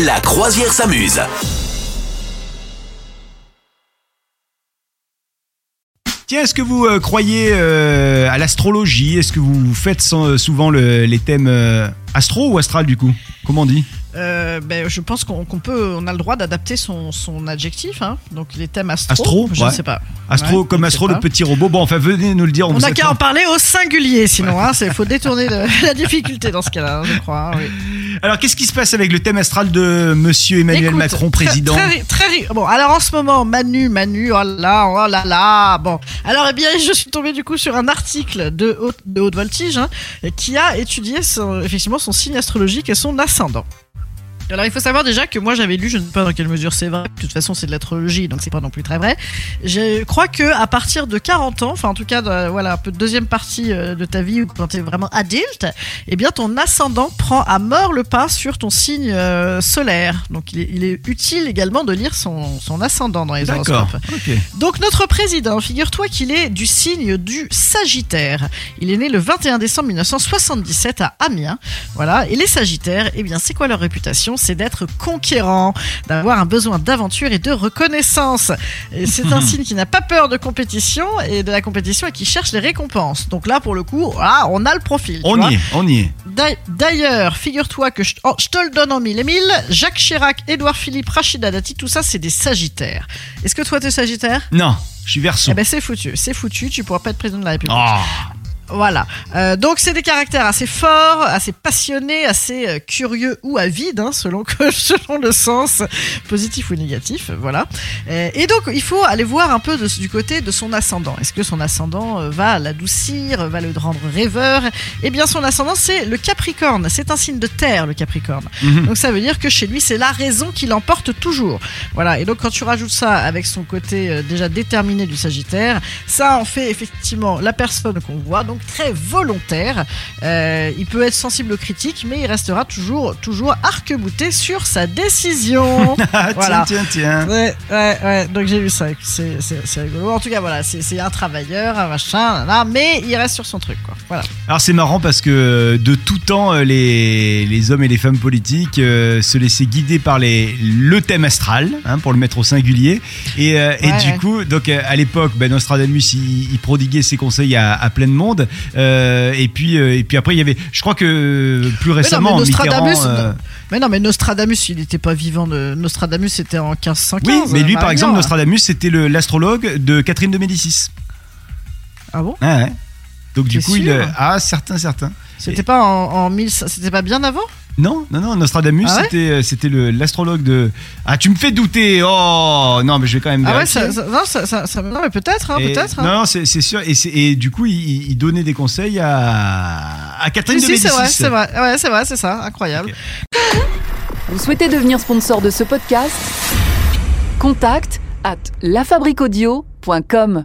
La croisière s'amuse. Tiens, est-ce que vous euh, croyez euh, à l'astrologie? Est-ce que vous faites so- souvent le- les thèmes euh, astro ou astral du coup? Comment on dit? Euh, ben, je pense qu'on qu'on peut, on a le droit d'adapter son, son adjectif. Hein. Donc les thèmes astro. Astro, je ouais. ne sais pas. Astro Ouais, comme astro, le petit robot. Bon, enfin, venez nous le dire. On n'a qu'à en parler au singulier, sinon. Il faut détourner la difficulté dans ce cas-là, hein, je crois. hein, oui. Alors, qu'est-ce qui se passe avec le thème astral de Monsieur Emmanuel Écoute, Macron, président Très, très, bon, alors en ce moment, Manu, Manu, oh là, oh là là. Bon, alors eh bien, je suis tombée du coup sur un article de haute, de haute voltige hein, qui a étudié son- effectivement son signe astrologique et son ascendant. Alors il faut savoir déjà que moi j'avais lu, je ne sais pas dans quelle mesure c'est vrai, de toute façon c'est de l'astrologie donc c'est pas non plus très vrai. Je crois que à partir de 40 ans, enfin en tout cas de- voilà un peu de deuxième partie euh, de ta vie ou quand tu es vraiment adulte, eh bien ton ascendant prend à mort le pas sur ton signe euh, solaire. Donc il est, il est utile également de lire son, son ascendant dans les horoscopes. Ok. Donc notre président, figure-toi qu'il est du signe du Sagittaire. Il est né le 21 décembre 1977 à Amiens. Voilà. Et les Sagittaires, eh bien c'est quoi leur réputation? C'est d'être conquérants, d'avoir un besoin d'aventure et de reconnaissance. C'est un signe qui n'a pas peur de compétition et de la compétition et qui cherche les récompenses. Donc là pour le coup, voilà, on a le profil. tu On y est, on y est. D'a- D'ailleurs, figure-toi que je, oh, je te le donne en mille et mille. Jacques Chirac, Édouard Philippe, Rachida Dati, tout ça, c'est des Sagittaires. Est-ce que toi, t'es Sagittaire? Non, je suis verso. Eh ben, c'est foutu. C'est foutu. Tu pourras pas être président de la République. Ah, Voilà. Euh, donc, c'est des caractères assez forts, assez passionnés, assez euh, curieux ou avides, hein, selon, que, selon le sens positif ou négatif. Voilà. Euh, et donc, il faut aller voir un peu de- du côté de son ascendant. Est-ce que son ascendant va l'adoucir, va le rendre rêveur? Eh bien, son ascendant, c'est le Capricorne. C'est un signe de terre, le Capricorne. Mhm. Donc, ça veut dire que chez lui, c'est la raison qui l'emporte toujours. Voilà. Et donc, quand tu rajoutes ça avec son côté déjà déterminé du Sagittaire, ça en fait effectivement la personne qu'on voit, donc très volontaire. Euh, il peut être sensible aux critiques, mais il restera toujours, toujours arc-bouté sur sa décision. Ah, Voilà. tiens, tiens, tiens. Ouais, ouais, ouais. Donc j'ai vu ça. C'est, rigolo. En tout cas, voilà, c'est, un travailleur, un machin, là, mais il reste sur son truc, quoi. Voilà. Alors c'est marrant parce que de tout temps, euh, les, les hommes et les femmes politiques euh, se laissaient guider par les, le thème astral, hein, pour le mettre au singulier. Et, euh, et du ouais. coup, donc à l'époque, ben, Nostradamus, il, il prodiguait ses conseils à, à plein de monde. Euh, et puis, euh, et puis après, il y avait, je crois que plus récemment, mais Nostradamus, Mitterrand, euh, Mais non, mais Nostradamus, il n'était pas vivant. De... Nostradamus, c'était en 1515. oui, mais lui, par exemple. Nostradamus, c'était l'astrologue de Catherine de Médicis. Ah bon? Ah ouais. Donc du coup, il, sûr euh, ah certains, certains. C'était pas en, en 1000. C'était pas bien avant? Non, non, non, Nostradamus, Ah ouais c'était, euh, c'était le, l'astrologue de. Ah, tu me fais douter. Oh, non, mais je vais quand même. Ah ouais, ça, ça- non, ça, ça- ça- non, mais peut-être, hein, Et- peut-être. hein. Non, non, c'est, c'est sûr. Et, c'est- et du coup, il, il donnait des conseils à, à Catherine Si, de si, c'est vrai, c'est vrai, ouais, c'est vrai, c'est ça, incroyable. Vous souhaitez devenir sponsor de ce podcast? Contact à lafabriquaudio.com.